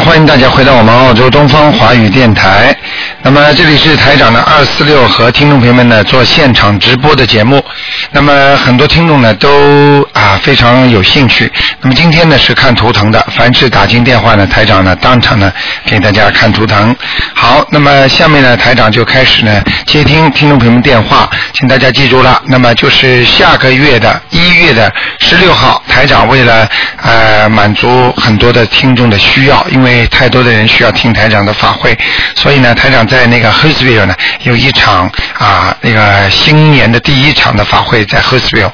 欢迎大家回到我们澳洲东方华语电台。那么这里是台长的二四六和听众朋友们呢做现场直播的节目。那么很多听众呢都啊非常有兴趣。那么今天呢是看图腾的，凡是打进电话呢，台长呢当场呢给大家看图腾。好，那么下面呢台长就开始呢接听听众朋友们电话，请大家记住了，那么就是下个月的一月的十六号，台长为了呃满足很多的听众的需要，因为太多的人需要听台长的法会，所以呢台长在那个 h u s v i l l e 呢有一场啊那个新年的第一场的法会在 h u s v i l l e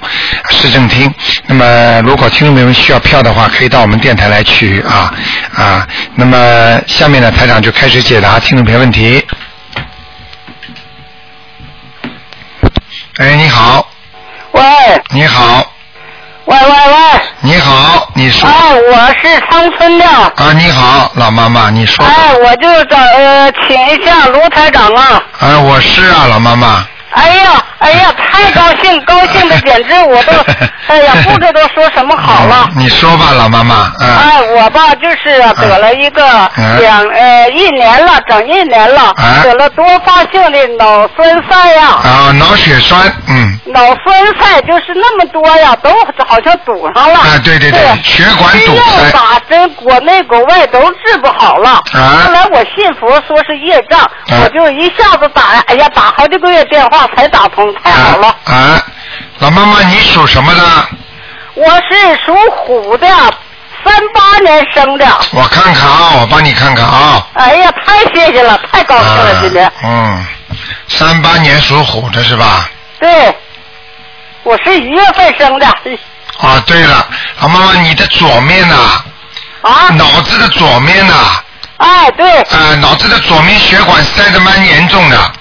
市政厅。那么如果听众朋友们需要票的话，可以到我们电台来取啊啊。那么下面呢台长就开始解答听众朋友问题。哎，你好，喂你好，喂喂喂，你好，你说哎，我是长春的，啊，你好，老妈妈，你说。哎，我就找呃请一下卢台长啊，哎，我是啊，老妈妈。哎呀哎呀，太高兴，高兴的简直 我都，哎呀，不知道说什么好了。嗯你说吧，老妈妈，嗯。哎，我吧就是得了一个嗯。两呃一年了，整一年了啊，得了多发性的脑栓塞呀，啊，脑血栓，嗯，脑栓塞就是那么多呀，都好像堵上了。啊，对对对，血管堵打针，国内国外都治不好了。啊。后来我信佛，说是业障，啊我就一下子打，哎呀，打好几个月电话才打通，太好了。啊啊，老妈妈，你属什么的？我是属虎的，三八年生的。我看看啊，我帮你看看啊。哎呀，太谢谢了，太高兴了，今天。啊嗯，三八年属虎的是吧？对，我是一月份生的。啊，对了，老妈妈，你的左面呐、啊，脑子的左面呐、哎，对，呃，脑子的左面血管塞得蛮严重的。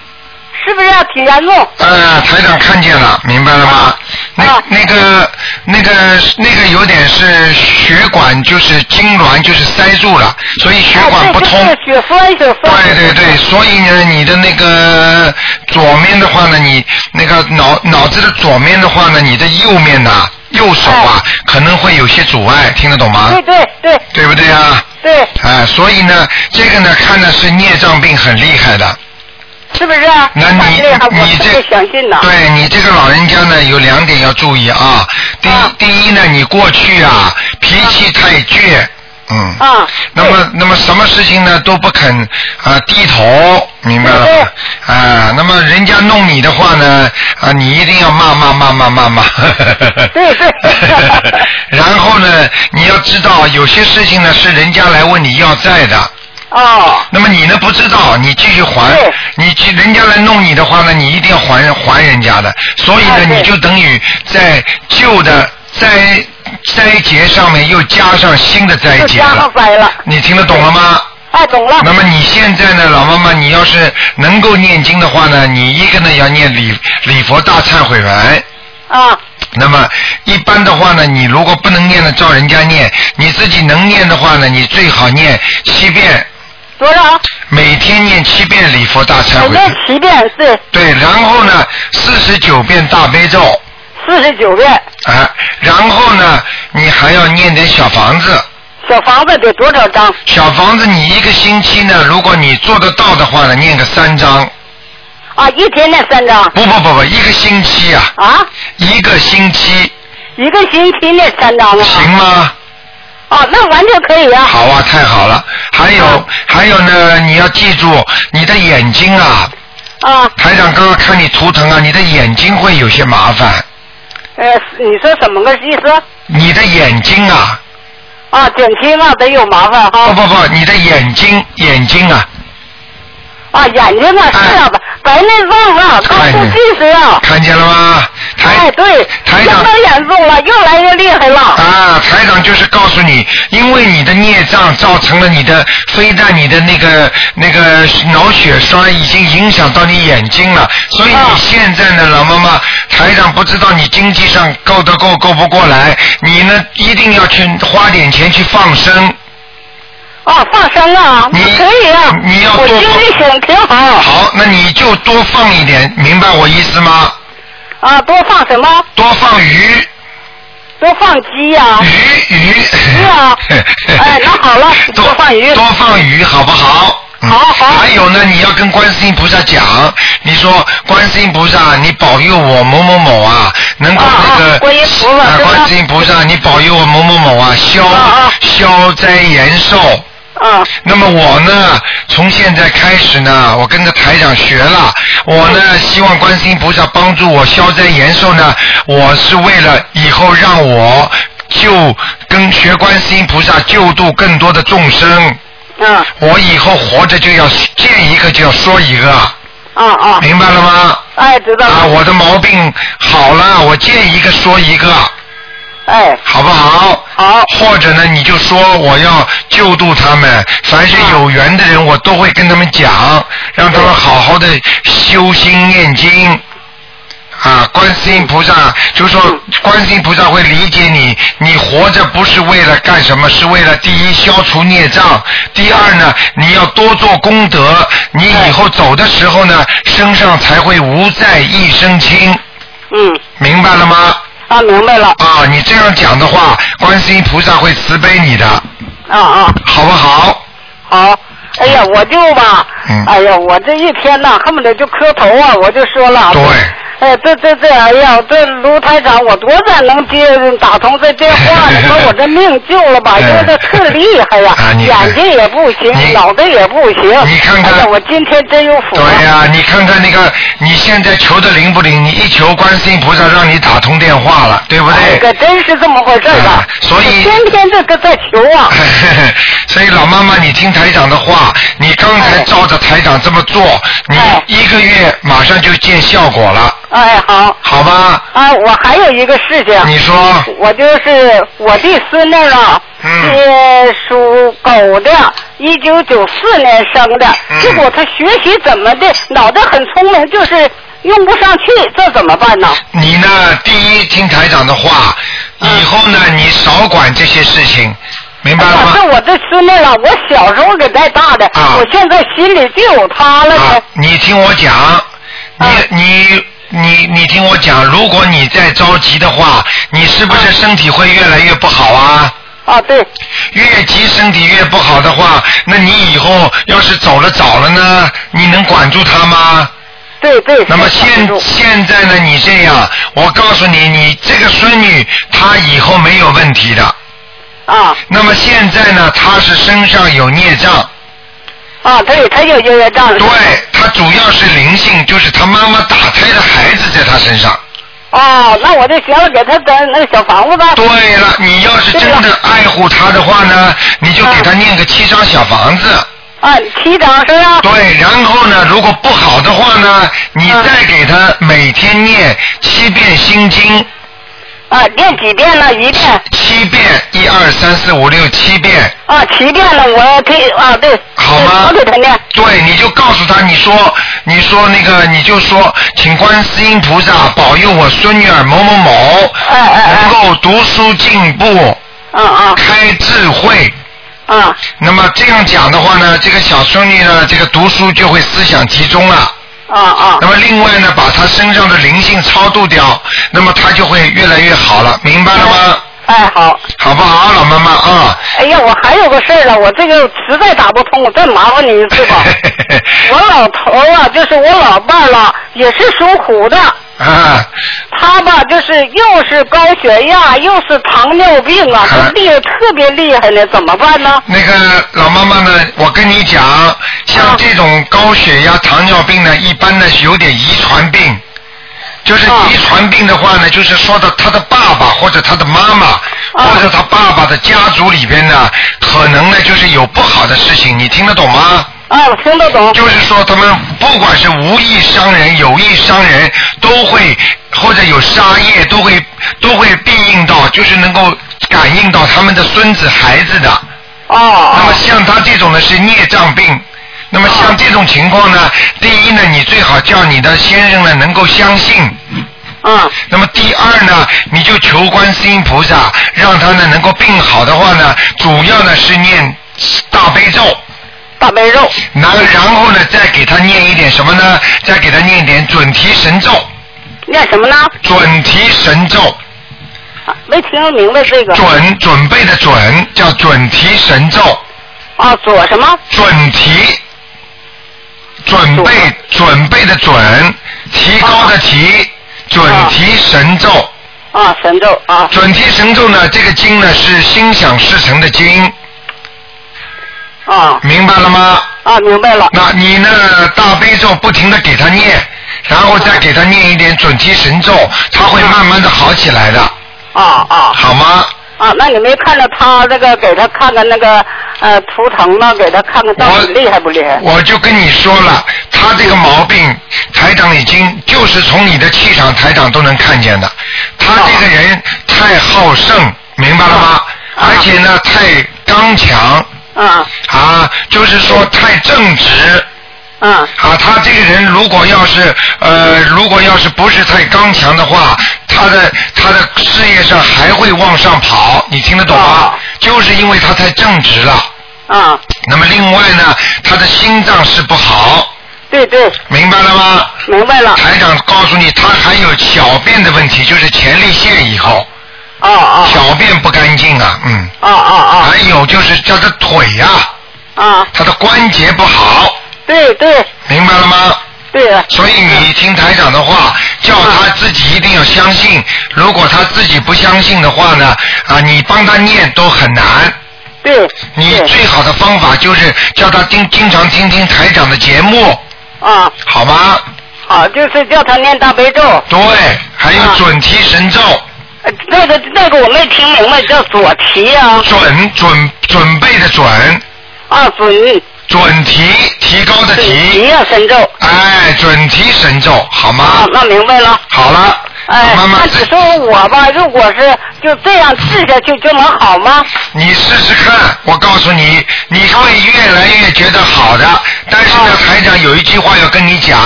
是不是要挺严重？呃，台长看见了，明白了吗？那啊那个那个那个有点是血管，就是痉挛，就是塞住了，所以血管不通。血栓，血栓。对对对，所以呢，你的那个左面的话呢，你那个脑脑子的左面的话呢，你的右面呐、右手啊，可能会有些阻碍，听得懂吗？对对对对不对啊？对，啊，所以呢，这个呢，看的是孽障病很厉害的。是不是啊？那你你这相信呐。对你这个老人家呢，有两点要注意啊。第一、啊第一呢，你过去啊脾气太倔，嗯。啊那么那么什么事情呢都不肯啊低头，明白了对吗？啊，那么人家弄你的话呢啊，你一定要骂骂骂骂骂骂。对对 然后呢，你要知道有些事情呢是人家来问你要债的。哦，那么你呢不知道，你继续还，你去人家来弄你的话呢，你一定要还还人家的，所以呢，你就等于在旧的灾灾劫上面又加上新的灾劫了，灾了。你听得懂了吗？哎，懂了。那么你现在呢，老妈妈，你要是能够念经的话呢，你一个呢要念礼礼佛大忏悔文。啊，那么一般的话呢，你如果不能念的，照人家念；你自己能念的话呢，你最好念七遍，多少？每天念七遍礼佛大忏悔文。念七遍是对，然后呢，四十九遍大悲咒，四十九遍。啊，然后呢，你还要念点小房子。小房子得多少张？小房子你一个星期呢，如果你做得到的话呢，念个三张。啊，一天念三张。不不不不，一个星期啊，啊，一个星期一个星期念三张啊。行吗？啊，那完全可以啊。好啊，太好了。还有、啊还有呢，你要记住你的眼睛啊，啊，台长刚刚看你图腾啊，你的眼睛会有些麻烦。呃，你说什么个意思？你的眼睛啊，啊，减轻啊，得有麻烦哈。不不不，你的眼睛眼睛啊，啊，眼睛啊，是啊，白内障啊，高度近视啊。看见了吗？台哎，对，台长相当严重了，越来越厉害了。啊，台长就是告诉你，因为你的孽障造成了你的非但你的那个那个脑血栓已经影响到你眼睛了，所以啊你现在呢，老妈妈，台长不知道你经济上够得够够不过来，你呢一定要去花点钱去放生。啊，放生啊，你可以啊，你要多我经济挺挺好。好，那你就多放一点，明白我意思吗？啊，多放什么？多放鱼，多放鸡呀、鱼鱼。鱼啊 哎那好了多多放鱼多放鱼，好不好？嗯好好还有呢，你要跟观世音菩萨讲，你说观世音菩萨，你保佑我某某某啊，能够啊那个啊观世音菩萨，你保佑我某某某啊，消啊啊消灾延寿。嗯那么我呢，从现在开始呢，我跟着台长学了，我呢希望观世音菩萨帮助我消灾延寿呢，我是为了以后让我救跟学观世音菩萨救度更多的众生，嗯我以后活着就要见一个就要说一个，啊啊，明白了吗？哎知道啊，我的毛病好了，我见一个说一个，哎好不好？好或者呢，你就说我要救度他们，凡是有缘的人，我都会跟他们讲，让他们好好的修心念经。啊，观世音菩萨就说，观世音菩萨会理解你，你活着不是为了干什么，是为了第一消除孽障，第二呢，你要多做功德，你以后走的时候呢，身上才会无债一身轻，嗯明白了吗？啊明白了啊，你这样讲的话，观世音菩萨会慈悲你的，啊啊好不好？好。哎呀，我就吧，嗯哎呀，我这一天呐，恨不得就磕头啊！我就说了，对，哎，这这这，哎呀，这卢台长，我多咱能接打通这电话呢，把我这 命救了吧？因为这特厉害呀、啊眼睛也不行，脑袋也不行。你看看哎，我今天真有福啊！对呀、你看看那个，你现在求的灵不灵？你一求，观世音菩萨让你打通电话了，对不哎，对？可真是这么回事儿啊啊！所以天天这个在求啊。所以老妈妈，你听台长的话，你刚才哎照着台长这么做，你哎一个月马上就见效果了，哎，好好吧？啊，我还有一个事情。你说，我就是我的孙女啊，嗯是属狗的，一九九四年生的。嗯结果他学习怎么的，脑袋很聪明，就是用不上去，这怎么办呢？你呢？第一听台长的话，以后呢，你少管这些事情，明白了吗？可是我这孙女啊，我小时候给带大的，啊我现在心里就有她了啊。，你听我讲，你、啊你你你听我讲，如果你再着急的话，你是不是身体会越来越不好啊？啊，对，越急身体越不好的话，那你以后要是走了早了呢，你能管住他吗？对对。那么现现在呢，你这样，我告诉你，你这个孙女她以后没有问题的。啊那么现在呢，她是身上有孽障，啊，对，他有业障。对，他主要是灵性，就是他妈妈打胎的孩子在他身上。哦，那我就行了，给他整那个小房子吧。对了，你要是真的爱护他的话呢，你就给他念个七张小房子。啊，七张是吧？对，然后呢，如果不好的话呢，你嗯再给他每天念七遍心经，啊，念几遍呢？一遍。七遍，一二三四五六七遍。啊，七遍了，我可以啊，对。好吗我给他念。对，你就告诉他，你说，你说那个，你就说，请观世音菩萨保佑我孙女儿某某某，哎哎哎能够读书进步，啊啊开智慧。啊那么这样讲的话呢，这个小孙女呢，这个读书就会思想集中了。啊啊那么另外呢，把他身上的灵性超度掉，那么他就会越来越好了，明白了吗？哎，好。好不好，老妈妈啊？哎呀，我还有个事儿了，我这个实在打不通，我再麻烦你一次吧。我老头啊，就是我老伴儿了，也是属虎的。啊，他吧，就是又是高血压，又是糖尿病啊，啊他厉害特别厉害呢，怎么办呢？那个老妈妈呢，我跟你讲，像这种高血压、糖尿病呢，一般呢是有点遗传病。就是啊遗传病的话呢，就是说的他的爸爸或者他的妈妈，啊或者他爸爸的家族里边呢，可能呢就是有不好的事情，你听得懂吗？啊，我听得懂。就是说，他们不管是无意伤人、有意伤人，都会或者有杀业，都会都会必应到，就是能够感应到他们的孙子孩子的。哦那么哦像他这种呢是孽障病。那么像这种情况呢，第一呢，你最好叫你的先生呢能够相信。嗯那么第二呢，你就求观世音菩萨，让他呢能够病好的话呢，主要呢是念大悲咒。大悲咒。然然后呢，再给他念一点什么呢？再给他念一点准提神咒，念什么呢？准提神咒。啊没听明白这个。准准备的准叫准提神咒，啊，左什么？准提，准备准备的准，提高的提，准提神咒。啊，神咒啊。准提神咒呢，这个经呢是心想事成的经，啊明白了吗？啊，明白了。那你呢，大悲咒不停的给他念，然后再给他念一点准提神咒，他会慢慢的好起来的，啊啊好吗？啊！那你没看到他这个给他看看那个呃图腾吗？给他看看到底厉害不厉害？我就跟你说了，他这个毛病，台长已经就是从你的气场，台长都能看见的。他这个人太好胜，明白了吗？啊而且呢，太刚强啊啊，就是说太正直。啊啊，他这个人如果要是呃，如果要是不是太刚强的话，他的他的事业上还会往上跑，你听得懂吗？啊就是因为他太正直了。啊！那么另外呢，他的心脏是不好，对对，明白了吗？明白了。台长告诉你，他还有小便的问题，就是前列腺以后啊啊小便不干净啊，嗯。啊啊啊还有就是叫他腿呀、啊！他的关节不好，对对明白了吗？对了所以你听台长的话，叫他自己一定要相信。如果他自己不相信的话呢，啊，你帮他念都很难。对对你最好的方法就是叫他经，经常听听台长的节目，啊好吗？好，就是叫他念大悲咒。对，还有啊准提神咒，呃 那个那个我没听明白，叫左提啊准准准备的准，啊准。准提提高的准提，提啊神咒。哎，准提神咒，好啊吗？，那明白了。好了，哎，妈妈。那你说我吧，如果是就这样治下去就能好吗？你试试看，我告诉你，你会越来越觉得好的。但是呢啊，台长有一句话要跟你讲，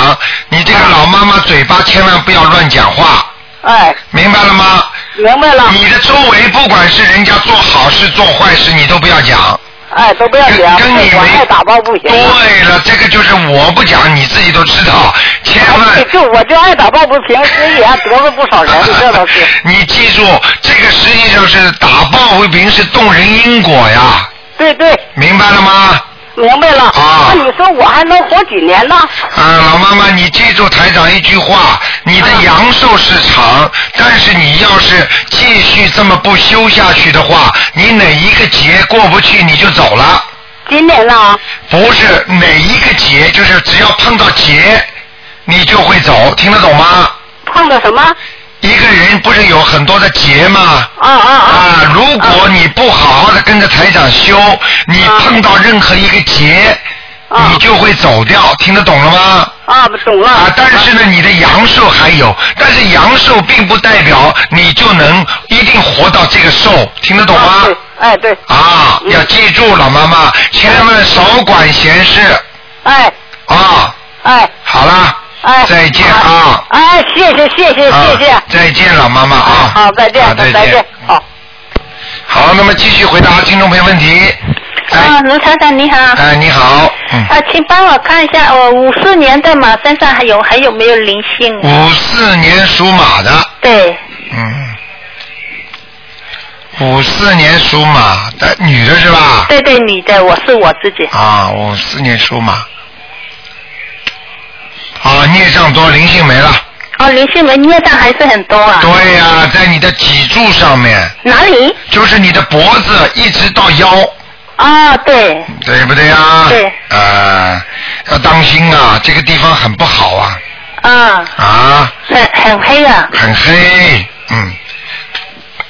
你这个老妈妈嘴巴千万不要乱讲话，哎，明白了吗？明白了。你的周围不管是人家做好事做坏事，你都不要讲。哎，都不要讲，跟你没我爱打抱不平。对了，这个就是我不讲，你自己都知道，千哎万。就我就爱打抱不平，所以还得罪不少人，这倒是。你记住，这个实际上是打抱不平，是动人因果呀，对对，明白了吗？明白了。啊那你说我还能活几年呢？啊，老妈妈，你记住台长一句话：你的啊阳寿是长，但是你要是继续这么不修下去的话，你哪一个劫过不去你就走了。今年呢？不是哪一个劫，就是只要碰到劫，你就会走，听得懂吗？碰到什么？一个人不是有很多的劫吗？啊啊啊！啊，如果你不好好的跟着台长修，你啊碰到任何一个劫，啊你就会走掉，听得懂了吗？啊，懂了。啊，但是呢，你的阳寿还有，但是阳寿并不代表你就能一定活到这个寿，听得懂吗啊？对，哎对，啊，要记住，老妈妈，千万少管闲事哎啊！哎好了，哎。再见啊！哎，谢谢谢谢啊谢谢。再见，老妈妈啊！好，再见好，再再见。好。好，那么继续回答听众朋友问题。啊，哎，卢厂长你好。哎，你好，嗯，啊，请帮我看一下，我五四年的马身上还有还有没有灵性？五四年属马的，对，嗯，五四年属马的女的是吧？对对，女的，我是我自己。啊，五四年属马。啊，孽障多，灵性没了。哦，灵性没孽障还是很多啊。对呀、在你的脊柱上面，哪里？就是你的脖子一直到腰，啊，对，对不对啊？对。呃，要当心啊，这个地方很不好啊，啊，啊，很很黑啊。很黑，嗯，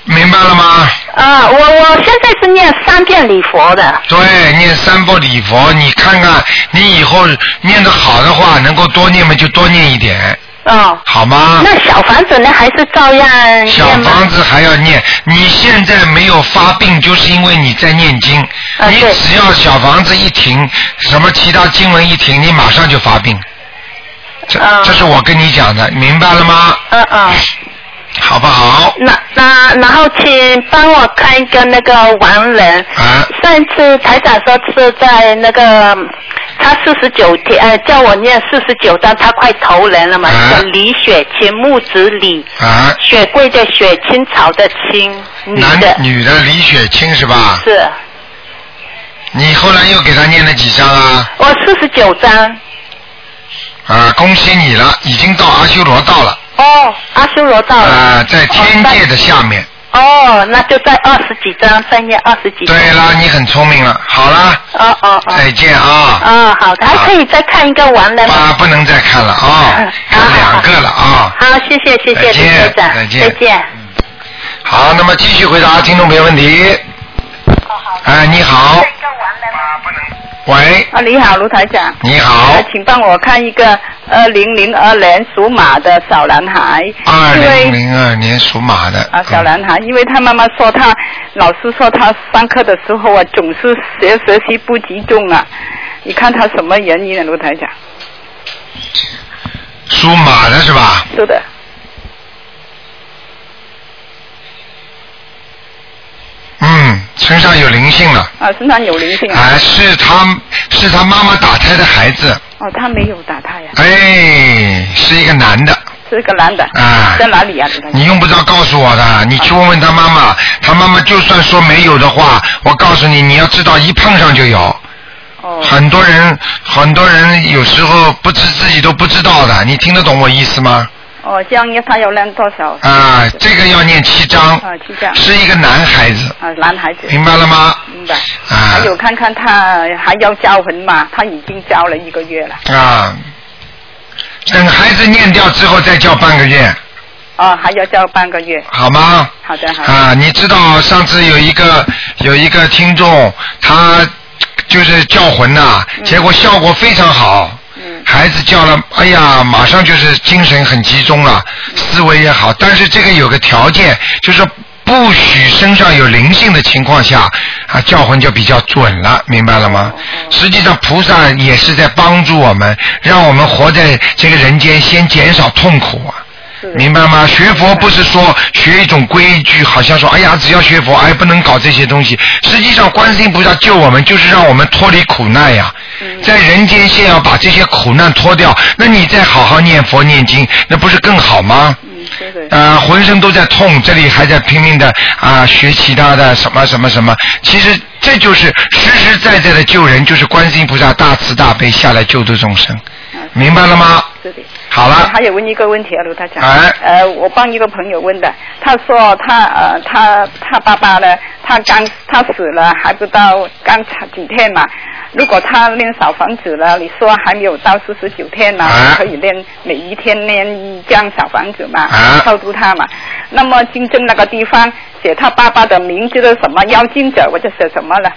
明白了吗？啊，我我现在是念三遍礼佛的。对，念三波礼佛，你看看，你以后念得好的话，能够多念嘛就多念一点，哦。好吗？那小房子呢？还是照样小？房子还要念，你现在没有发病，就是因为你在念经。你只要小房子一停，什么其他经文一停，你马上就发病。这、啊这是我跟你讲的，明白了吗？嗯嗯。好不好？那那那然后请帮我看一个那个亡人。啊。上一次台长说是在那个他四十九天，呃，叫我念四十九章，他快投人了嘛。啊叫李雪清，木子李，啊，雪桂的雪，青草的青，女男的。女的李雪清是吧？是，你后来又给他念了几章啊？我四十九章。啊，恭喜你了，已经到阿修罗道了。哦，阿修罗道了。啊，在天界的下面。哦，那就在二十几张，再念二十几张。对了，你很聪明了。好了，哦哦哦。再见啊。哦，好的，还可以再看一个完了吗？啊，不能再看了啊，看两个了啊。好，谢谢谢谢再见李科长，再见再见。好，那么继续回答听众朋友问题。哎，你好。喂，啊，你好，卢台长。你好呃请帮我看一个二零零二年属马的小男孩。二零零二年属马的。啊，小男孩，因为他妈妈说他，老师说他上课的时候啊，总是学学习不集中啊。你看他什么原因呢，卢台长？属马的是吧？是的，嗯，身上有灵性了。啊，身上有灵性啊。啊，是他是他妈妈打胎的孩子，哦，他没有打胎呀、哎，是一个男的。是个男的。啊在哪里呀？你用不着告诉我的，你去问问他妈妈，他妈妈就算说没有的话，我告诉你，你要知道一碰上就有。哦。很多人，很多人有时候不知自己都不知道的，你听得懂我意思吗？哦，这样他要念多少？啊，这个要念七章，啊，七章。是一个男孩子，啊，男孩子。明白了吗？明白。啊还有看看他还要交魂吗？他已经交了一个月了。啊，等孩子念掉之后再叫半个月，哦，还要交半个月。好吗？好的，好的。啊，你知道上次有一个有一个听众，他就是叫魂呐、嗯结果效果非常好。孩子叫了，哎呀，马上就是精神很集中了，思维也好。但是这个有个条件，就是不许身上有灵性的情况下，啊，叫魂就比较准了，明白了吗？实际上菩萨也是在帮助我们，让我们活在这个人间，先减少痛苦啊。明白吗？学佛不是说学一种规矩，好像说哎呀，只要学佛，哎，不能搞这些东西。实际上，观世音菩萨救我们，就是让我们脱离苦难呀。在人间先要把这些苦难脱掉，那你再好好念佛念经，那不是更好吗？啊、浑身都在痛，这里还在拼命的啊、学其他的什么什么什么。其实这就是实实在在的救人，就是观世音菩萨大慈大悲下来救度众生，明白了吗？是的。好了。还有问一个问题啊，卢台长。哎呃，我帮一个朋友问的，他说他呃他他爸爸呢，他刚他死了还不到刚几天嘛。如果他练小房子了，你说还没有到四十九天呢，啊可以练每一天练一张小房子嘛，啊超度他嘛。那么金正那个地方写他爸爸的名字的什么妖精者，我就写什么了？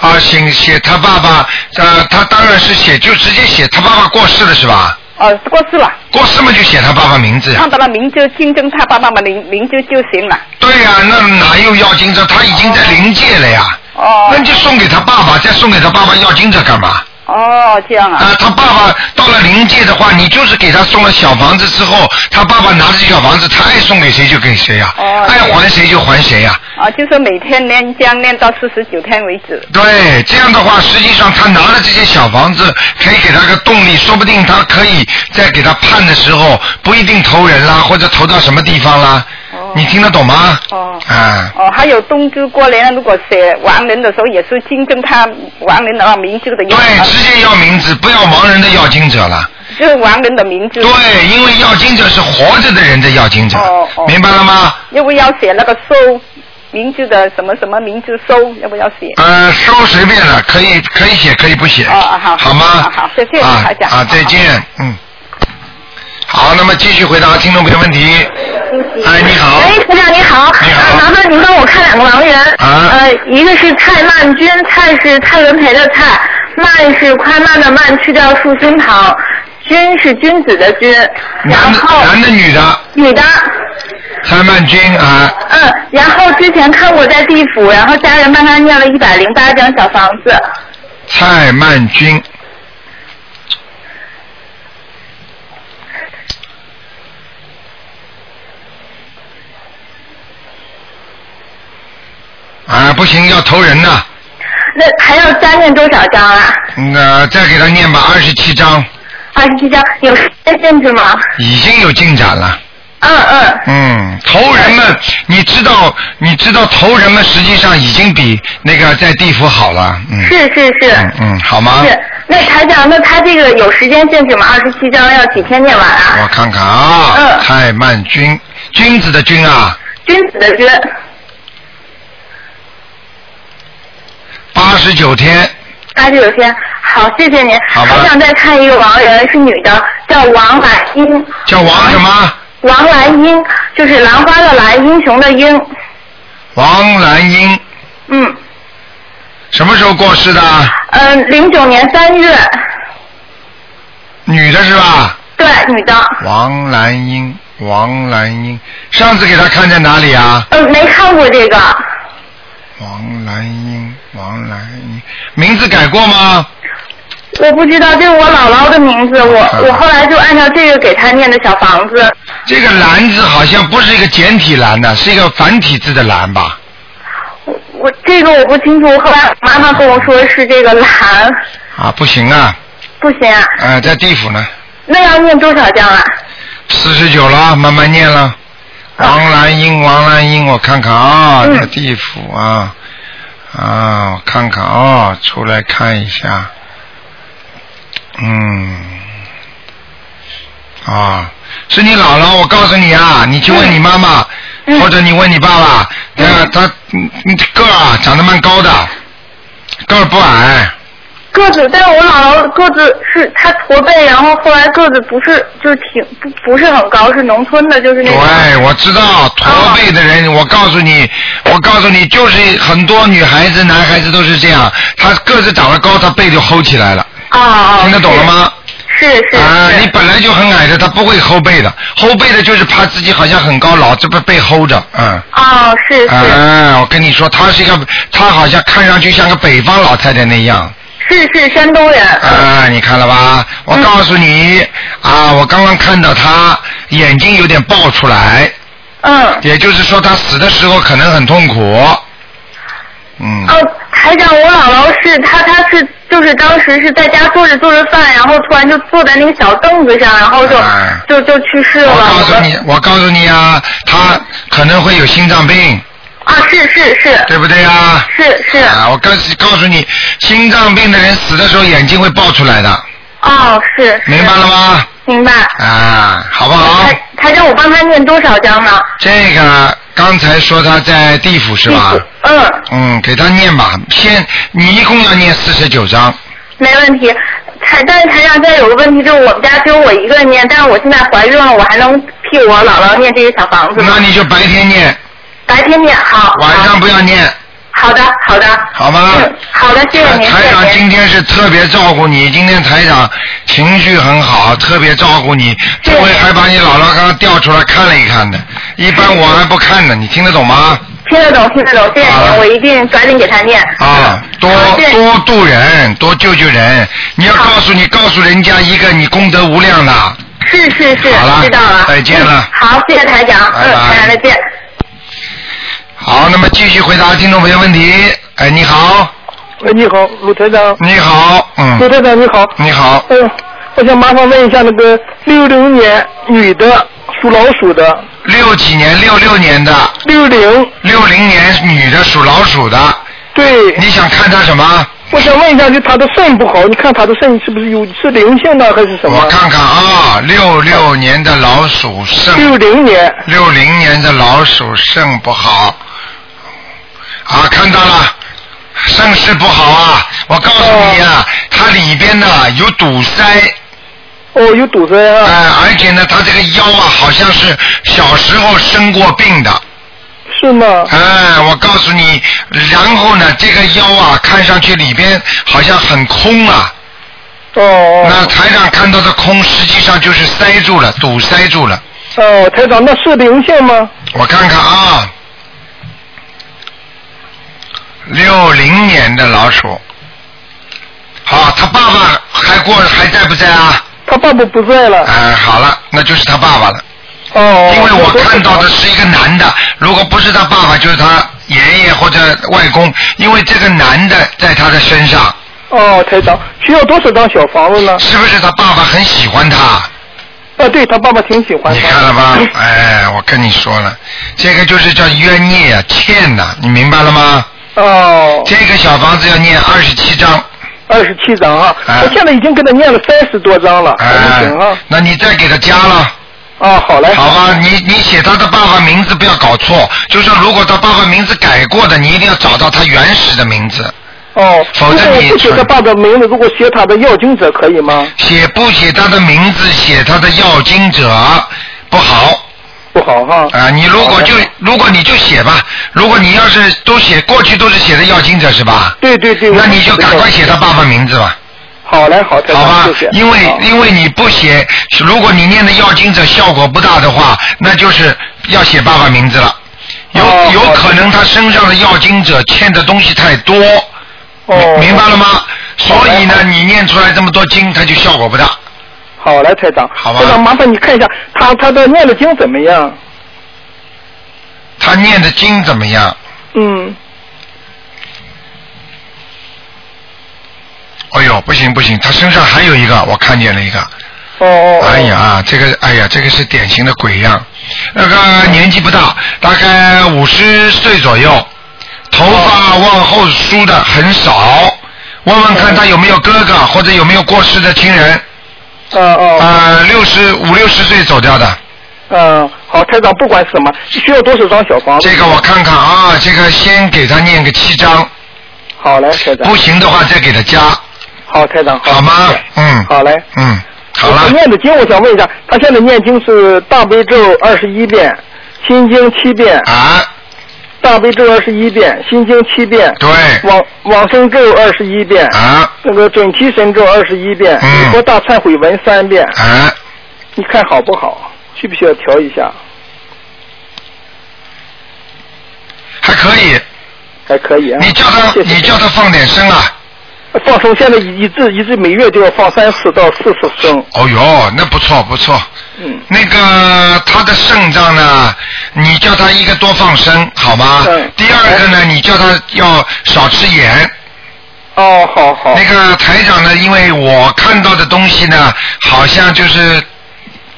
啊，写写他爸爸，呃，他当然是写，就直接写他爸爸过世了是吧？哦，过世了。过世嘛就写他爸爸名字呀。看到了名字，金正他爸爸的名名字就行了。对呀、那哪有要金子？他已经在灵界了呀。哦。那你就送给他爸爸，再送给他爸爸要金子干嘛？哦，这样啊。啊，他爸爸到了临界的话，你就是给他送了小房子之后，他爸爸拿着小房子，他爱送给谁就给谁呀、哦爱还谁就还谁呀、啊，就是每天练这样练到四十九天为止。对，这样的话，实际上他拿了这些小房子，可以给他个动力，说不定他可以在给他判的时候，不一定投人啦，或者投到什么地方啦。你听得懂吗？哦。啊，哦，还有冬至过年，如果写亡人的时候，也是金正他亡人的名字的样对，直接要名字，不要亡人的要经者了。就是亡人的名字。对，因为要经者是活着的人的要经者，哦哦。明白了吗？要不要写那个收名字的什么什么名字收？要不要写？呃，收随便了，可以可以写，可以不写，哦，好。好吗？好，好，谢谢啊台长。啊，再见，嗯。好，那么继续回答听众朋友问题。哎，你好。哎，台长你好，你好呃麻烦您帮我看两个盲人。啊呃，一个是蔡曼君，蔡是蔡文培的蔡，曼是快慢的慢，去掉竖心旁，君是君子的君。然男的后男的女的，女的，蔡曼君啊，嗯，然后之前看过在地府，然后家人帮他念了一百零八张小房子。蔡曼君。不行，要投人呢。那还要加念多少章啊？那再给他念吧，二十七章，二十七章，有时间限制吗？已经有进展了。嗯嗯，嗯，投人们，你知道，你知道投人们实际上已经比那个在地府好了。嗯。是是是。嗯嗯，好吗？是，那台长，那他这个有时间限制吗？二十七章要几天念完啊？我看看啊，嗯太慢君，君子的君啊，君子的君，八十九天，八十九天。好，谢谢您。好吧还想再看一个亡人，是女的，叫王兰英。叫王什么？王兰英，就是兰花的兰，英雄的英。王兰英，嗯什么时候过世的？嗯，零九年三月，女的是吧？对，女的。王兰英，王兰英，上次给她看在哪里啊？嗯，没看过这个。王兰英，王兰英，名字改过吗？我不知道，这是我姥姥的名字，我嗯我后来就按照这个给她念的小房子。这个兰字好像不是一个简体兰的，是一个繁体字的兰吧？我我这个我不清楚，后来妈妈跟我说是这个兰，啊，不行啊，不行啊，呃，在地府呢，那要念多少章啊？四十九了，慢慢念了。王兰英，王兰英，我看看啊，嗯在地府啊，啊，我看看啊，出来看一下，嗯，啊，是你姥姥，我告诉你啊，你去问你妈妈，嗯。或者你问你爸爸，啊，他嗯嗯个儿啊长得蛮高的，个儿不矮，个子，但是我姥姥个子是她驼背，然后后来个子不是就是挺不不是很高，是农村的，就是那种。对，我知道驼背的人，我告诉你，我告诉你，就是很多女孩子、男孩子都是这样，他个子长得高，他背就齁起来了，哦啊。听得懂了吗？是？是是。啊，你本来就很矮的，他不会齁背的，齁背的就是怕自己好像很高，老这不被齁着，嗯。哦，是是、啊，我跟你说，她是一个，她好像看上去像个北方老太太那样。是是山东人。啊，你看了吧？我告诉你，啊，我刚刚看到他眼睛有点爆出来，嗯。也就是说他死的时候可能很痛苦。嗯。哦，台长，我姥姥是她，她是就是当时是在家做着做着饭，然后突然就坐在那个小凳子上，然后就、啊就就去世了。我告诉你，我告诉你啊，她可能会有心脏病，啊，是是是。对不对啊？是是。啊，我告诉告诉你，心脏病的人死的时候眼睛会爆出来的，哦，是。是明白了？吗？明白。啊，好不好？台台长，我帮他念多少章呢？这个刚才说他在地府是吧？嗯，嗯，给他念吧，先你一共要念四十九章，没问题。台，但是台长，再有个问题就是我们家只有我一个人念，但是我现在怀孕了，我还能替我姥姥念这些小房子吗？那你就白天念，白天念好。晚上不要念，好的，好的。好吗？嗯，好的，谢谢您，台长。今天是特别照顾你，今天台长情绪很好，特别照顾你，这回还把你姥姥刚刚调出来看了一看的，一般我还不看呢，你听得懂吗？听得懂，听得懂，谢谢您，我一定赶紧给他念。啊，多多度人，多救救人，你要告诉你告诉人家一个你功德无量的，是是是，知道了。再见了嗯好，谢谢台长，嗯，台长再见。好，那么继续回答听众朋友问题。哎，你好，喂，你好，鲁台长。你好，嗯，鲁台长你好。你好，嗯，我想麻烦问一下那个六零年女的，属老鼠的。六几年？六六年的，六零。六零年女的，属老鼠的。对。你想看她什么？我想问一下，就她的肾不好，你看她的肾是不是有是灵性的还是什么？我看看啊，六六年的老鼠肾。六零年。六零年的老鼠肾不好。啊，看到了，肾是不好啊！我告诉你啊，它里边呢有堵塞。哦，有堵塞啊。哎、而且呢，他这个腰啊，好像是小时候生过病的。是吗？哎，我告诉你，然后呢，这个腰啊，看上去里边好像很空啊。哦。那台长看到的空，实际上就是塞住了，堵塞住了。哦，台长，那是零线吗？我看看啊，六零年的老鼠。好，他爸爸还过还在不在啊？他爸爸不在了。哎，好了，那就是他爸爸了。哦。因为我看到的是一个男的，如果不是他爸爸，就是他爷爷或者外公，因为这个男的在他的身上，哦，台长，需要多少张小房子呢？是不是他爸爸很喜欢他？啊，对他爸爸挺喜欢你。看了吧？哎，我跟你说了，这个就是叫冤孽啊，欠呐、你明白了吗？哦，这个小房子要念二十七章，二十七张啊！哎我现在已经给他念了三十多章了，还不哎行啊！，那你再给他加了。啊，好嘞。好吧，你你写他的爸爸名字不要搞错，就是说如果他爸爸名字改过的，你一定要找到他原始的名字。哦，否则你不写他爸爸名字，如果写他的要经者可以吗？写不写他的名字，写他的要经者不好不好哈。啊！你如果就如果你就写吧，如果你要是都写过去都是写的要经者是吧？对对对。那你就赶快写他爸爸名字吧，好嘞，好，台长好吧？因为因为你不写，如果你念的要经者效果不大的话，那就是要写爸爸名字了。有哦有可能他身上的要经者欠的东西太多，哦，明明白了吗？所以呢，你念出来这么多经，它就效果不大。好来，台长。好吧台长，麻烦你看一下他他的念的经怎么样？他念的经怎么样？嗯，哎呦，不行不行，他身上还有一个，我看见了一个。哦哦。哦哎。呀，这个哎呀，这个是典型的鬼样。那个年纪不大，大概五十岁左右，头发往后梳的很少。问问看他有没有哥哥或者有没有过世的亲人。哦哦。呃，六十五六十岁走掉的，嗯，好，台长，不管是什么，需要多少张小房子？这个我看看啊，这个先给他念个七张，好嘞，台长不。行的话再给他加，好，台长。好吗？嗯，好嘞。嗯，好了，念的经，我想问一下，他现在念经是大悲咒二十一遍，心经七遍，啊，大悲咒二十一遍，心经七遍，对，往往生咒二十一遍，啊那个准提神咒二十一遍，嗯礼佛大忏悔文三遍，啊，你看好不好？需不需要调一下？还可以。还可以啊。你叫他，谢谢你叫他放点声啊。放松，现在一至一至每月就要放三次到四次声。哦哟，那不错不错。嗯。那个他的肾脏呢，你叫他一个多放生，好吗？嗯第二个呢，你叫他要少吃盐。哦，好好。那个台长呢，因为我看到的东西呢，好像就是。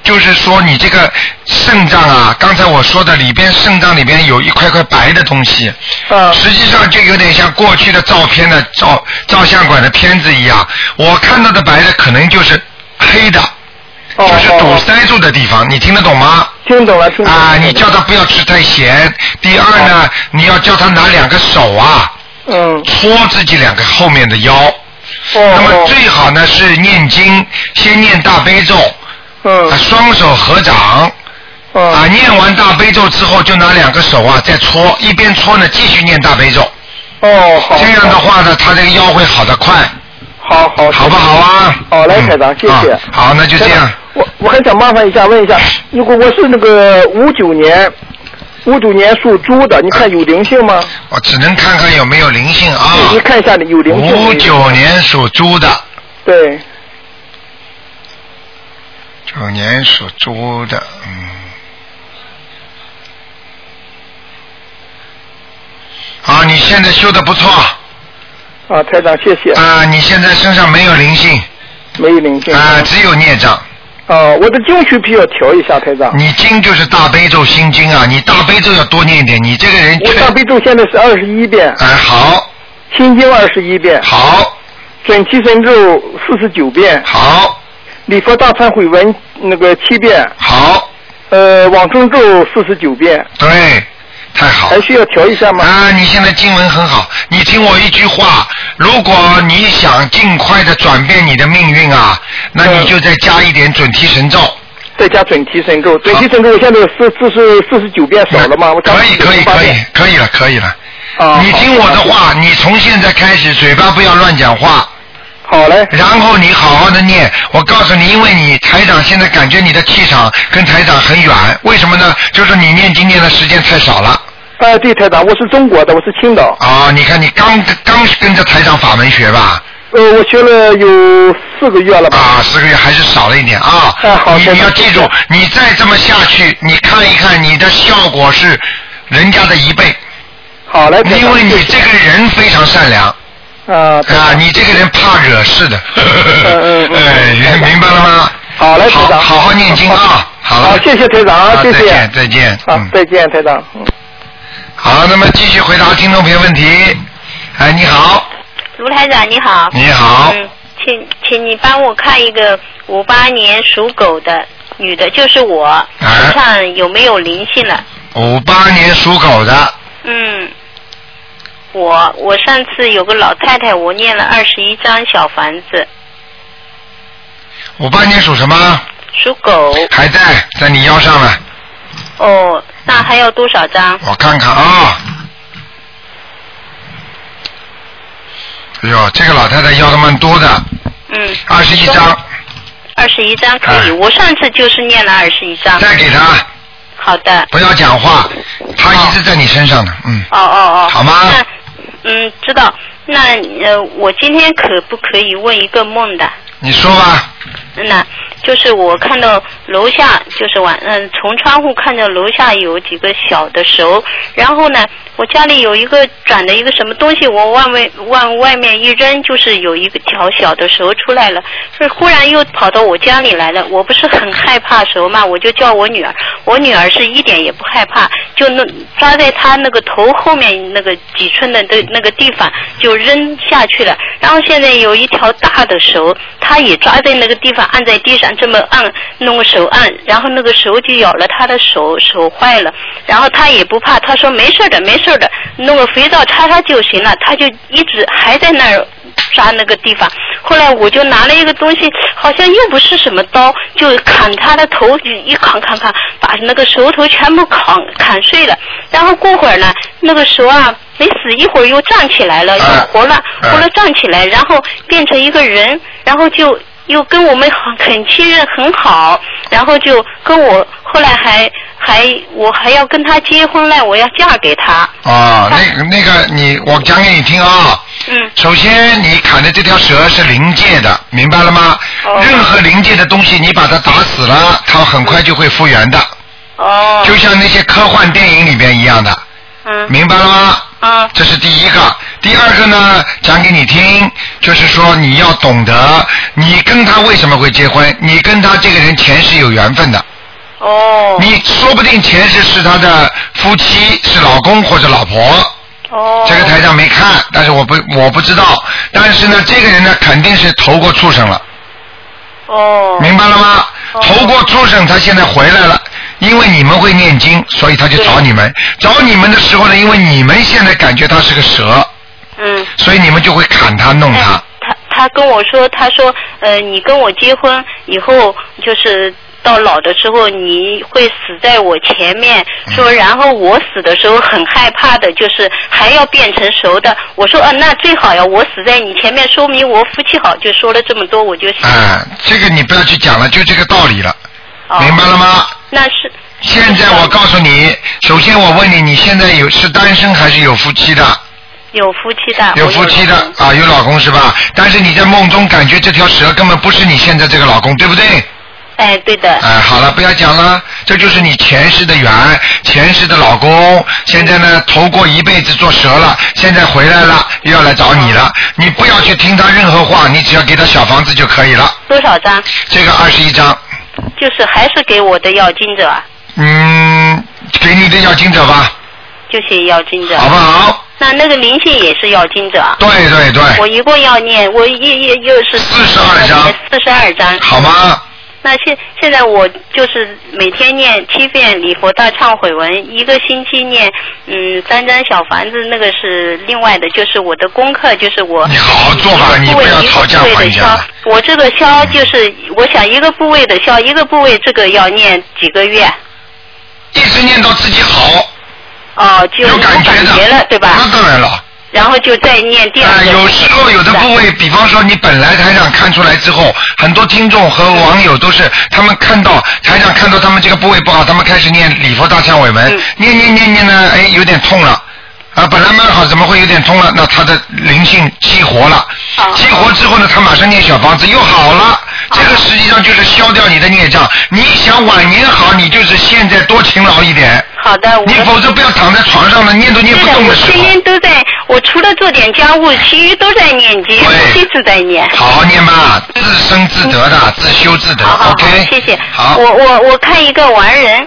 就是说，你这个肾脏啊，刚才我说的里边肾脏里边有一块块白的东西，啊实际上就有点像过去的照片的照照相馆的片子一样。我看到的白的可能就是黑的，哦就是堵哦塞住的地方，你听得懂吗？听懂了，听懂了。啊，你叫他不要吃太咸。第二呢，你要叫他拿两个手啊，嗯。搓自己两个后面的腰。哦。那么哦最好呢是念经，先念大悲咒，嗯啊，双手合掌，哦。啊，念完大悲咒之后就拿两个手啊再搓，一边搓呢继续念大悲咒，哦，好。这样的话呢，他这个腰会好得快，好好。好不好啊？好嘞，嗯台长，谢谢啊。好，那就这样。我我还想麻烦一下，问一下，如果我是那个五九年，五九年属猪的，你看有灵性吗？我只能看看有没有灵性啊。你看一下有灵性没有。五九年属猪的，对，九年属猪的，嗯。啊，你现在修的不错啊，台长，谢谢。啊！你现在身上没有灵性没有灵性。啊，只有孽障。啊，我的经需不需要调一下，台长？你经就是大悲咒心经啊，你大悲咒要多念一点。你这个人我大悲咒现在是二十一遍，哎，好，心经二十一遍，好，准提神咒四十九遍，好，礼佛大忏悔文那个七遍，好，呃，往生咒四十九遍，对，太好还需要调一下吗？啊！你现在经文很好，你听我一句话，如果你想尽快的转变你的命运啊，那你就再加一点准提神咒。再加准提神咒，准提神咒我现在四四十四十九遍少了吗？可以可以可以可以了可以了。啊，你听我的话，你从现在开始嘴巴不要乱讲话。好嘞，然后你好好的念，我告诉你，因为你台长现在感觉你的气场跟台长很远，为什么呢？就是你念经念的时间太少了。哎，对，台长，我是中国的，我是青岛，啊、你看你刚刚跟着台长法门学吧，呃，我学了有四个月了吧？啊，四个月还是少了一点啊。哎好你你要记住你再这么下去，你看一看你的效果是人家的一倍。好嘞，因为你这个人非常善良啊啊，你这个人怕惹事的，嗯 嗯哎，明白了吗？好嘞，台好长，好好念经啊，好了，好，谢谢台长啊，谢谢再见，再见，好嗯，再见，台长。嗯好，那么继续回答听众朋友问题。哎，你好，卢台长你好。你好，嗯，请请你帮我看一个五八年属狗的女的，就是我，哎身上有没有灵性了？五八年属狗的，嗯，我我上次有个老太太，我念了二十一张小房子，五八年属什么？属狗。还在，在你腰上了，哦，那还要多少张？我看看啊。哎呦，这个老太太要的蛮多的，嗯，二十一张，二十一张可以。哎我上次就是念了二十一张。再给他，好的。不要讲话，他一直在你身上呢，嗯，哦哦哦。好吗那嗯，知道。那呃，我今天可不可以问一个梦的？你说吧，那就是我看到楼下，就是晚嗯，从窗户看到楼下有几个小的蛇，然后呢，我家里有一个转的一个什么东西，我往外往外面一扔，就是有一条小的蛇出来了，是忽然又跑到我家里来了，我不是很害怕蛇嘛，我就叫我女儿，我女儿是一点也不害怕，就那抓在她那个头后面那个几寸的那那个地方就扔下去了，然后现在有一条大的蛇，它也抓在那个地方按在地上这么按，弄个手按，然后那个手就咬了他的手，手坏了，然后他也不怕，他说没事的没事的，弄个肥皂擦擦就行了，他就一直还在那儿。抓那个地方，后来我就拿了一个东西，好像又不是什么刀，就砍他的头，一砍砍砍，把那个舌头全部砍砍碎了。然后过会儿呢，那个手啊没死，一会儿又站起来了，又活了，哎活了站起来，然后变成一个人，然后就又跟我们很很亲热很好，然后就跟我后来还还我还要跟他结婚嘞，我要嫁给他。啊，那那个你，我讲给你听啊。嗯。首先，你砍的这条蛇是灵界的，明白了吗？哦任何灵界的东西，你把它打死了，它很快就会复原的。哦。就像那些科幻电影里边一样的，嗯。明白了吗？啊。这是第一个。第二个呢，讲给你听，就是说你要懂得，你跟他为什么会结婚？你跟他这个人前世有缘分的。哦。你说不定前世是他的夫妻，是老公或者老婆。哦。这个台上没看，但是我不我不知道。但是呢，这个人呢，肯定是投过畜生了。哦。明白了吗？投过畜生，他现在回来了，因为你们会念经，所以他就找你们。找你们的时候呢，因为你们现在感觉他是个蛇，嗯。所以你们就会砍他弄他。他他跟我说，他说，呃，你跟我结婚以后，就是到老的时候，你会死在我前面。说，然后我死的时候很害怕的，就是还要变成熟的。我说，啊，那最好呀，我死在你前面，说明我夫妻好。就说了这么多，我就信。哎，这个你不要去讲了，就这个道理了，哦明白了吗？那是现在我告诉你，首先我问你，你现在有是单身还是有夫妻的？有夫妻的。有夫妻的啊，有老公是吧？但是你在梦中感觉这条蛇根本不是你现在这个老公，对不对？哎，对的。哎，好了，不要讲了，这就是你前世的缘，前世的老公，现在呢投过一辈子做蛇了，现在回来了，又要来找你了。你不要去听他任何话，你只要给他小房子就可以了。多少张？这个二十一张，就是还是给我的要经者啊，嗯，给你的要经者吧，就写要经者。好不好？那那个灵性也是要经者啊。对对对，我一共要念，我一一又是四十二章，四十二章。好吗？那现现在我就是每天念七遍礼佛大忏悔文，一个星期念嗯三张小房子，那个是另外的，就是我的功课，就是我你好好做吧你不要讨价还价。我这个消就是我想一个部位的消，一个部位这个要念几个月。一直念到自己好。哦，就有感觉了，对吧？那当然了。然后就再念第二个。啊有时候有的部位，比方说你本来台长看出来之后，很多听众和网友都是他们看到台长看到他们这个部位不好，他们开始念礼佛大忏悔文，念念念念呢，哎，有点痛了。啊，本来蛮好，怎么会有点痛了？那他的灵性激活了，激活之后呢，他马上念小房子又好了。这个实际上就是消掉你的孽障。你想晚年好，你就是现在多勤劳一点。好的，我你否则不要躺在床上了，念都念不动的时候天。天都在，我除了做点家务，其余都在念经，对一直在念。好好念吧，自生自得的，自修自得。好好好 OK，谢谢。好，我我我看一个完人，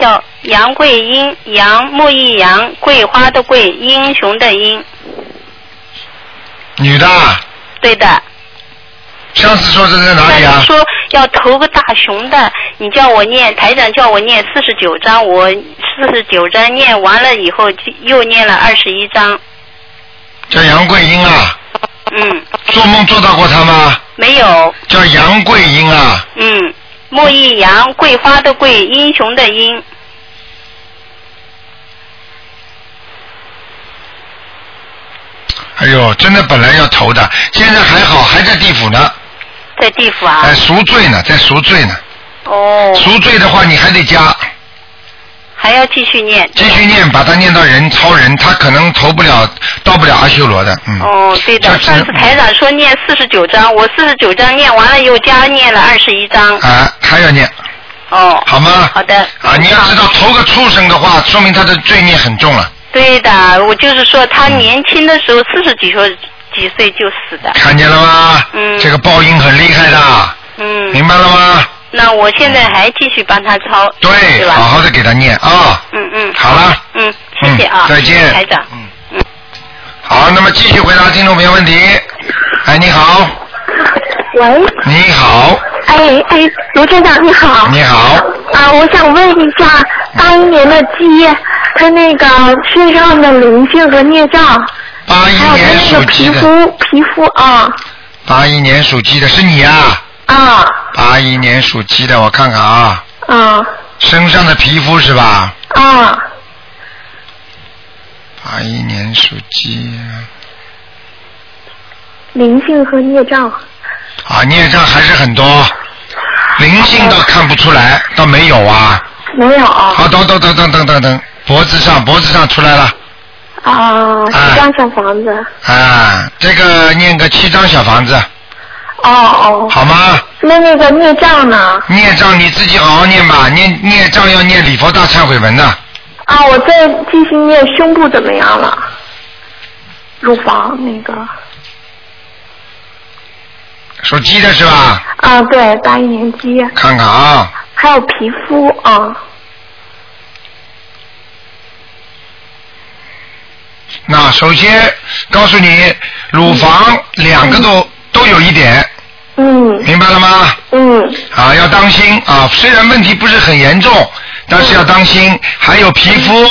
叫杨桂英，杨木易杨，桂花的桂，英雄的英，女的啊，对的。上次说是在哪里啊？说要投个大熊的，你叫我念，台长叫我念四十九章，我四十九章念完了以后，就又念了二十一章。叫杨桂英啊，嗯，做梦做到过他吗？没有。叫杨桂英啊，嗯，木易杨，桂花的桂，英雄的英。哎呦，真的本来要投的，现在还好，还在地府呢，在地府啊。哎，赎罪呢，在赎罪呢。哦。赎罪的话，你还得加，还要继续念。继续念，把它念到人超人，他可能投不了，到不了阿修罗的，嗯。哦，对的，上次台长说念四十九章，我四十九章念完了又加念了二十一章。啊，还要念，哦。好吗？好的。啊，你要知道，投个畜生的话，说明他的罪孽很重了。对的，我就是说他年轻的时候四十几岁几岁就死的。看见了吗？嗯。这个报应很厉害的，嗯。明白了吗？那我现在还继续帮他抄，对，好好的给他念啊。嗯嗯。好了。嗯，谢谢啊。嗯再见台长。好，那么继续回答听众朋友问题。哎，你好，喂，你好，哎哎，卢站长你好。你好。啊，我想问一下，八一年的鸡，它那个身上的灵性和孽障，八一还有它年那个皮属鸡的，肤皮肤啊。八一年属鸡的是你啊？啊。八一年属鸡的，我看看啊，啊。身上的皮肤是吧？啊。八一年属鸡。灵性和孽障。啊，孽障还是很多，灵性倒看不出来，倒没有啊。没有好，等等等等等等等，脖子上脖子上出来了。啊，七张小房子。啊，这个念个七张小房子。哦哦，好吗？那那个孽障呢？孽障你自己好好念吧，念孽障要念礼佛大忏悔文的，啊，我在继续念胸部怎么样了？乳房那个。属鸡的是吧？啊，对，八一年鸡，看看啊，还有皮肤啊，那首先告诉你，乳房两个都都有一点，嗯。明白了吗？嗯。啊，要当心。啊！虽然问题不是很严重，但是要当心。还有皮肤，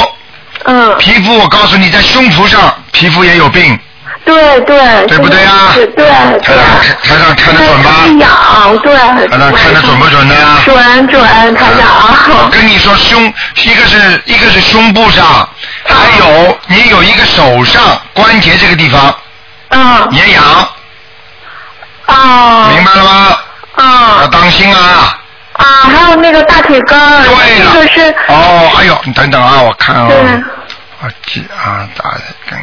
嗯，皮肤我告诉你，在胸脯上皮肤也有病，对对，对不对啊是对对，台上看得准吧？太痒，对，台上看得准不准呢？准准，台长，我跟你说，胸一个是一个是胸部上，还有你有一个手上关节这个地方嗯也痒，哦明白了吗？啊。要当心啊！啊，还有那个大腿根儿，对了。这个是哦，哎呦你等等啊，我看对。哦。啊鸡啊大的根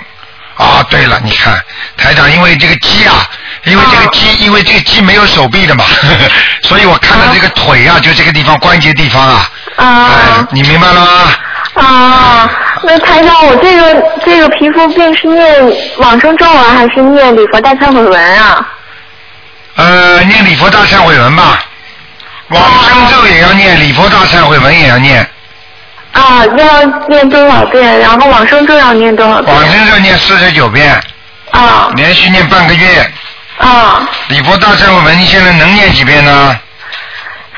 啊，对了，你看台长，因为这个鸡啊，因为这个鸡，因为这个鸡没有手臂的嘛，所以我看到这个腿啊，就这个地方关节地方啊，啊哎，你明白了吗？啊，那台长，我这个这个皮肤病是念往生咒啊，还是念礼佛大忏悔文啊？呃，念礼佛大忏悔文吧，往生咒也要念，礼佛大忏悔文也要念，啊，要念多少遍？然后往生咒要念多少遍？往生咒念四十九遍，啊连续念半个月。啊，礼佛大忏悔文你现在能念几遍呢？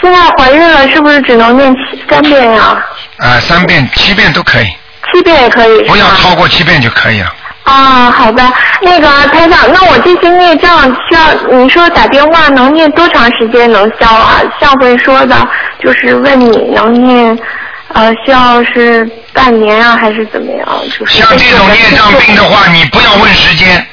现在怀孕了，是不是只能念七三遍呀、啊、三遍、七遍都可以，七遍也可以。不要超过七遍就可以了。啊，好的。那个啊台长，那我这些孽障需要你说打电话能念多长时间能消啊？上回说的就是问你能念，呃，需要是半年啊，还是怎么样？就是像这种孽障病的话，你不要问时间，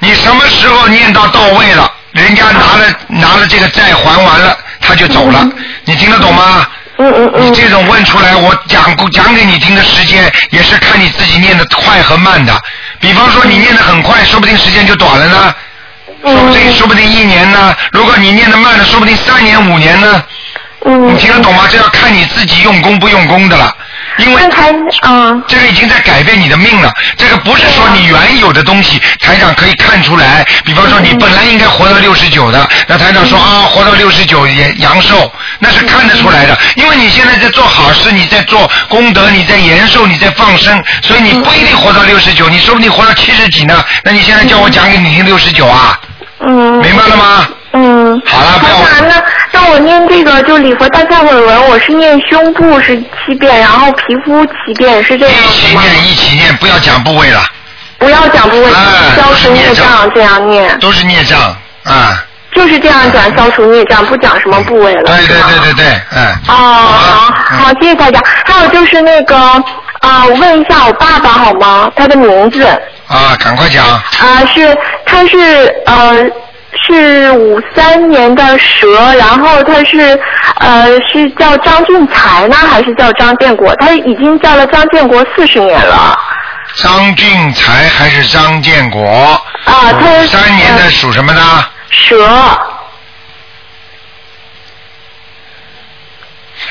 你什么时候念到到位了，人家拿了拿了这个债还完了，他就走了，你听得懂吗？嗯嗯嗯。你这种问出来，我讲讲给你听的时间，也是看你自己念的快和慢的。比方说你念的很快，说不定时间就短了呢。说不定说不定一年呢。如果你念的慢了，说不定三年五年呢。嗯。你听得懂吗？这要看你自己用功不用功的了。因为嗯，这个已经在改变你的命了。这个不是说你原有的东西，台长可以看出来。比方说你本来应该活到六十九的，那台长说啊，活到六十九也阳寿，那是看得出来的。因为你现在在做好事，你在做功德，你在延寿，你在放生，所以你不一定活到六十九，你说不定活到七十几呢。那你现在叫我讲给你听六十九啊？嗯。明白了吗？嗯。好了，不要。那那我念这个就礼佛大忏悔文，我是念胸部是七遍，然后皮肤七遍，是这样一起念，一起念，不要讲部位了。不要讲部位，哎消除孽障这样念。都是孽障啊。就是这样讲消除孽障，不讲什么部位了。对对对对对，嗯。哦，好，好，谢谢大家。还有就是那个啊，我问一下我爸爸好吗？他的名字啊，赶快讲。啊，是他是呃是五三年的蛇，然后他是呃是叫张俊才呢，还是叫张建国？他已经叫了张建国四十年了。张俊才还是张建国？啊，他五三年的属什么呢？蛇。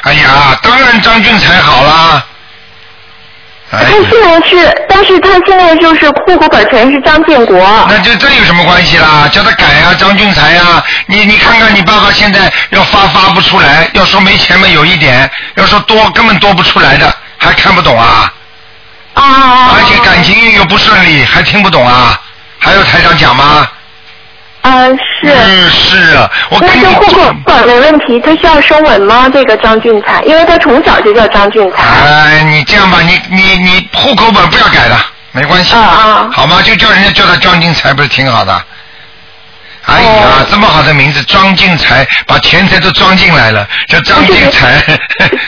哎呀，当然张俊才好啦。他现在是，但是他现在就是户口本全是张建国。那就这有什么关系啦？叫他改啊，张俊才呀、你你看看你爸爸现在要发发不出来，要说没钱嘛有一点，要说多根本多不出来的，还看不懂啊？啊。而且感情运又不顺利，还听不懂啊？还有台长讲吗？嗯，是。嗯，是啊，我跟你那这户口本没问题，他需要收文吗？这个张俊才，因为他从小就叫张俊才。哎，你这样吧，你你你户口本不要改了，没关系，啊好吗？就叫人家叫他张俊才，不是挺好的？哎呀，哦这么好的名字，庄进财，把钱财都装进来了，叫张进财。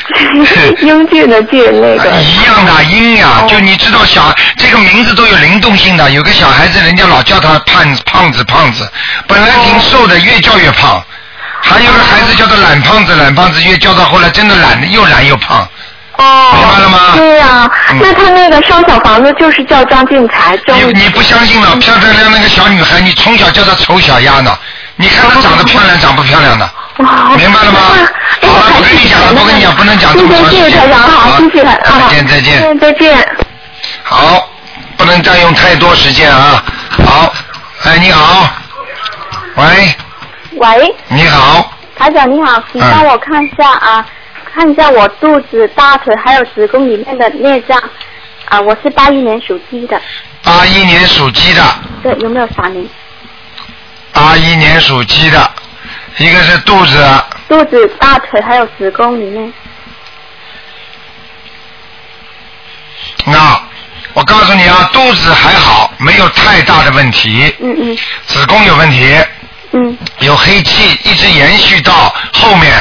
英俊的俊那个。一样的英呀，哦就你知道小这个名字都有灵动性的，有个小孩子人家老叫他胖胖子胖子，本来挺瘦的，越叫越胖。还有个孩子叫他懒胖子懒胖子，越叫到后来真的懒又懒又胖。哦。明白了吗？对呀、嗯那他那个烧小房子就是叫张俊才，张你你不相信了？漂漂亮亮那个小女孩，你从小叫她丑小鸭呢？你看她长得漂亮，长不漂亮的？明白了吗？好了，我跟你讲了，我跟你讲，不能讲这么长时间。谢谢台长，好，谢谢台长，再见再见。嗯再见。好，不能占用太多时间啊。好，哎，你好，喂，喂，你好，台长你好，请嗯帮我看一下啊，看一下我肚子、大腿还有子宫里面的内脏啊，我是八一年属鸡的，八一年属鸡的，对，有没有闪灵？八一年属鸡的，一个是肚子，肚子、大腿还有子宫里面，那我告诉你啊，肚子还好，没有太大的问题，嗯嗯。子宫有问题，嗯，有黑气一直延续到后面，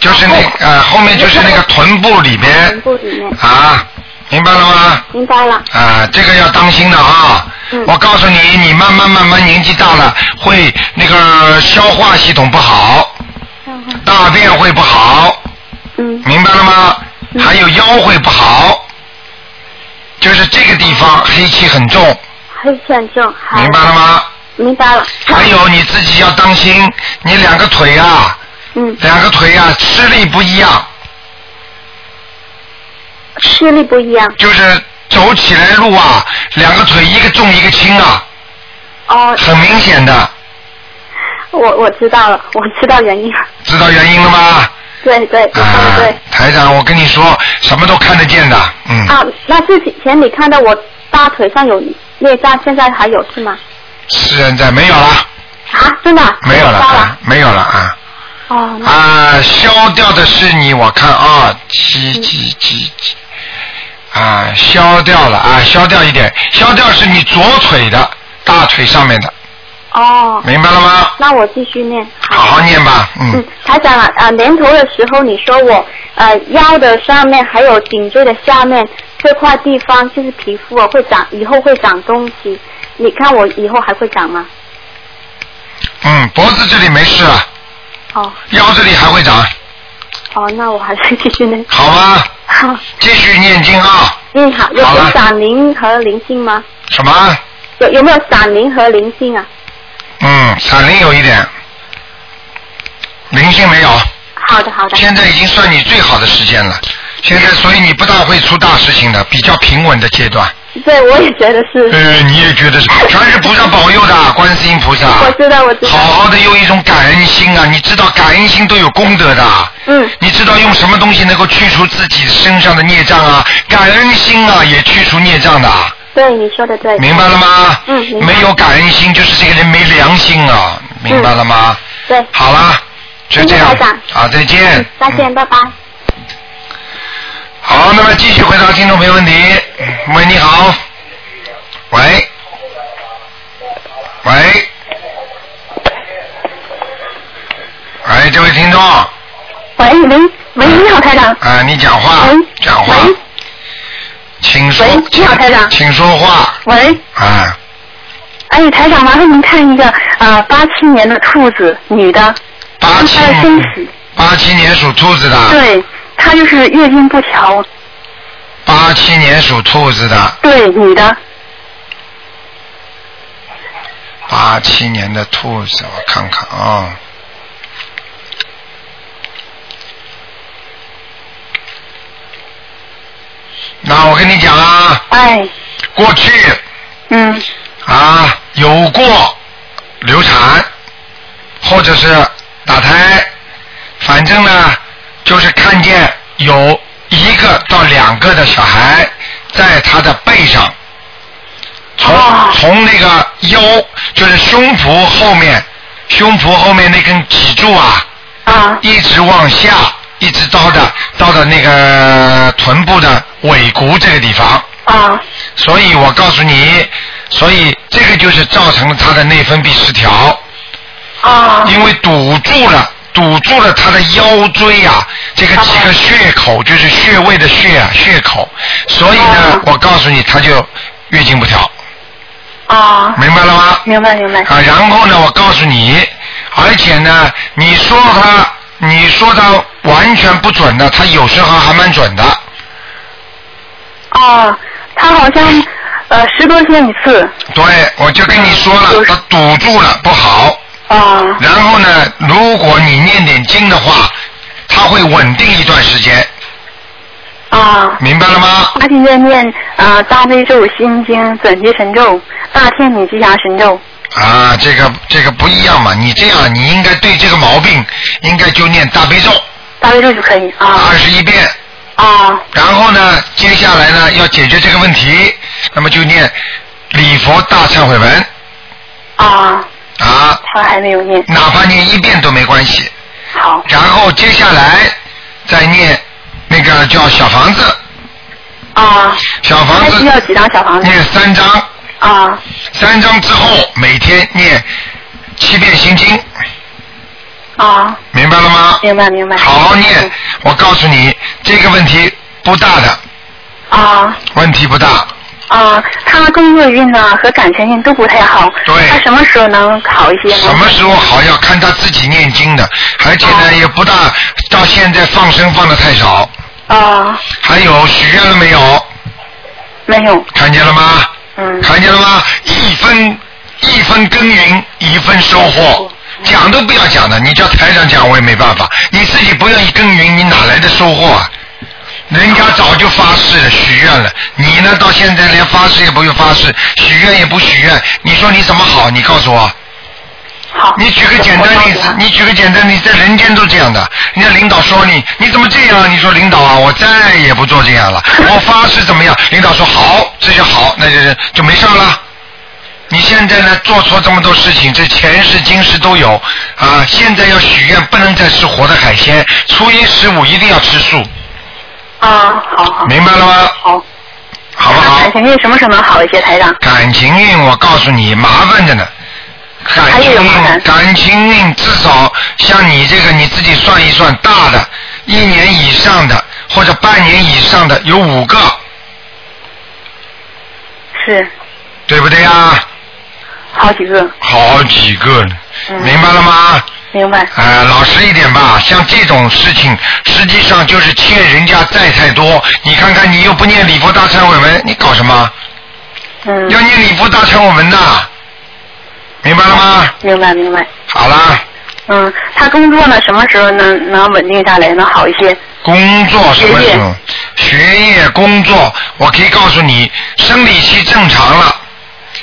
就是那呃后面就是那个臀部里边臀部里面，啊，明白了吗？明白了，啊，这个要当心的啊！嗯我告诉你，你慢慢慢慢年纪大了，会那个消化系统不好，大便会不好，嗯，明白了吗？还有腰会不好，就是这个地方黑气很重，黑气很重，好，明白了吗？明白了，还有你自己要当心，你两个腿啊，嗯，两个腿啊吃力不一样，吃力不一样，就是走起来路啊，两个腿一个重一个轻啊，哦，很明显的，我我知道了，我知道原因。了，知道原因了吗？对对，你说的对。台长，我跟你说，什么都看得见的，嗯，啊，那之前你看到我大腿上有裂伤，现在还有是吗？现在没有了，啊，真的？没有了，啊没有了啊哦，啊，消掉的是你，我看啊，七几几几，啊，消掉了啊，消掉一点，消掉是你左腿的大腿上面的，哦。明白了吗？那我继续念。好好念吧，嗯嗯，台长啊，啊，年头的时候你说我呃腰的上面还有颈椎的下面这块地方就是皮肤啊会长，以后会长东西。你看我以后还会长吗？嗯，脖子这里没事了，哦腰这里还会长，哦，那我还是继续念。好吗？好。继续念经啊！嗯，好。有好了有闪灵和灵性吗？什么？有有没有闪灵和灵性啊？嗯，闪灵有一点，灵性没有。好的，好的。现在已经算你最好的时间了，现在所以你不大会出大事情的，比较平稳的阶段。对，我也觉得是。嗯，你也觉得是，全是菩萨保佑的，观世音菩萨。我知道，我知道。好好的用一种感恩心啊！你知道感恩心都有功德的。嗯。你知道用什么东西能够去除自己身上的孽障啊？感恩心啊，也去除孽障的。对，你说的对。明白了吗？嗯，没有感恩心，就是这个人没良心啊！明白了吗？对。好了，就这样谢谢台长。好，再见。再见，拜拜。好，那么继续回答听众朋友问题。喂，你好。喂。喂。喂，这位听众。喂，喂，喂，你好，台长。啊，你讲话。讲话。请说。喂，你好，台长。请说话。喂，啊，哎，台长，麻烦您看一个啊，八七年的兔子，女的，八七八七年属兔子的。对，她就是月经不调，八七年属兔子的，对，女的，八七年的兔子，我看看啊。那我跟你讲啊，哎，过去嗯，啊有过流产，或者是打胎，反正呢就是看见有一个到两个的小孩在他的背上，从、从那个腰就是胸脯后面，胸脯后面那根脊柱啊，啊，一直往下，一直到的到的那个臀部的尾骨这个地方。啊。所以我告诉你，所以这个就是造成了他的内分泌失调。啊。因为堵住了，堵住了他的腰椎啊，这个几个血口就是穴位的穴啊，血口，所以呢，我告诉你，他就月经不调。啊。明白了吗？明白明白。啊，然后呢，我告诉你，而且呢，你说他，你说他完全不准的，他有时候还蛮准的。啊，他好像呃十多天一次，对，我就跟你说了，他堵住了不好。啊。然后呢，如果你念点经的话，它会稳定一段时间。啊。明白了吗？她现在念啊大悲咒、心经、准提神咒、大天女吉祥神咒。啊，这个这个不一样嘛。你这样，你应该对这个毛病，应该就念大悲咒。大悲咒就可以啊。二十一遍。啊。然后呢，接下来呢，要解决这个问题，那么就念礼佛大忏悔文。啊。啊。他还没有念。哪怕念一遍都没关系。好。然后接下来再念那个叫小房子。啊。小房子。还需要几张小房子？念三张。啊。三张之后，每天念七遍心经，啊。明白了吗？明白明白。好好念，我告诉你，这个问题不大的，啊问题不大。啊，他工作运呢和感情运都不太好。对。他什么时候能好一些呢？什么时候好要看他自己念经的，而且呢也不大，到现在放生放的太少。啊。还有许愿了没有？没有。看见了吗？嗯。看见了吗？一分一分耕耘一分收获，讲都不要讲的，你叫台长讲我也没办法，你自己不愿意耕耘，你哪来的收获啊？人家早就发誓了，许愿了，你呢到现在连发誓也不用发誓，许愿也不许愿，你说你怎么好？你告诉我。好。你举个简单例子，你举个简单例子，在人间都这样的。人家领导说你，你怎么这样？你说领导啊，我再也不做这样了，我发誓怎么样？领导说好，这就好，那就是就没事了。你现在呢，做错这么多事情，这前世今世都有啊。现在要许愿，不能再吃活的海鲜，初一十五一定要吃素，啊，好好。明白了吗？好。好不好？感情运什么时候能好一些，台长？感情运，我告诉你，麻烦着呢。感情运，感情运至少像你这个，你自己算一算，大的一年以上的或者半年以上的有五个，是对不对呀？好几个。好几个呢，嗯明白了吗？明白。啊、老实一点吧，像这种事情，实际上就是欠人家债太多。你看看，你又不念礼佛大忏悔文，你搞什么？嗯。要念礼佛大忏悔文的，明白了吗？明白明白。好啦，嗯，他工作呢，什么时候能能稳定下来，能好一些？工作什么时候？学业、工作，我可以告诉你，生理期正常了，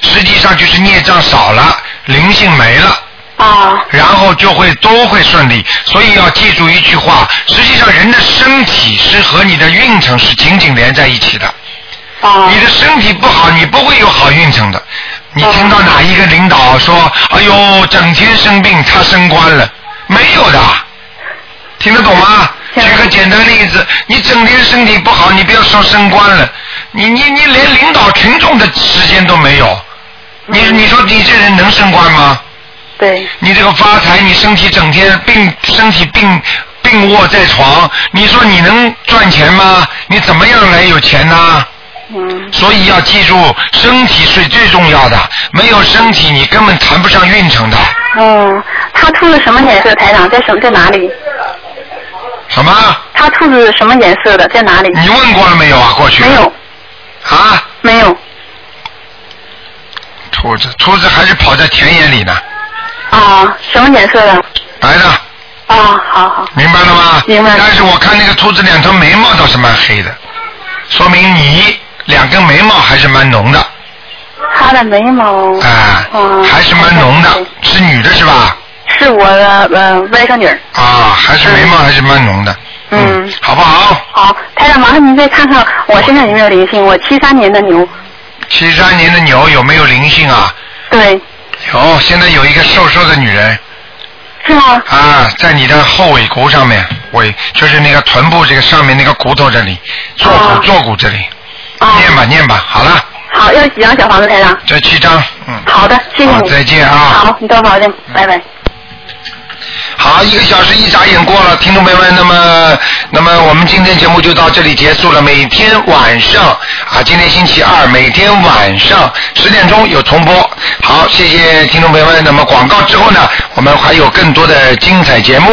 实际上就是孽障少了，灵性没了。啊。然后就会都会顺利，所以要记住一句话：实际上人的身体是和你的运程是紧紧连在一起的。啊。你的身体不好，你不会有好运程的。你听到哪一个领导说：“哎呦，整天生病，他升官了？”没有的，听得懂吗？举个简单例子，你整天身体不好，你不要说升官了，你你你连领导群众的时间都没有，你你说你这人能升官吗？对。你这个发财，你身体整天病，身体病病卧在床，你说你能赚钱吗？你怎么样来有钱呢？嗯。所以要记住，身体是最重要的，没有身体你根本谈不上运程的。嗯，他兔子什么颜色？台长在什么在哪里？什么？他兔子什么颜色的？在哪里？你问过了没有啊？过去没有。啊？没有。兔子，兔子还是跑在田野里呢，啊，什么颜色的？白的，啊，好好。明白了吗？明白。但是我看那个兔子两条眉毛倒是蛮黑的，说明你两根眉毛还是蛮浓的，他的眉毛。啊，嗯。还是蛮浓的，是女的是吧？是我的呃外甥女儿。啊，还是眉毛还是蛮浓的，嗯。好不好？好，台长，麻烦您再看看我身上有没有灵性？我七三年的牛。七三年的牛有没有灵性啊？对。有，现在有一个瘦瘦的女人。是吗？啊，在你的后尾骨上面，尾就是那个臀部这个上面那个骨头这里，坐骨、坐骨这里。念吧念吧，好了，好，要几张小房子，台上？这七张，嗯。好的，谢谢你。再见啊好，你多保重，拜拜。好，一个小时一眨眼过了，听众朋友们，那么，那么我们今天节目就到这里结束了。每天晚上啊，今天星期二，每天晚上十点钟有重播。好，谢谢听众朋友们。那么广告之后呢，我们还有更多的精彩节目。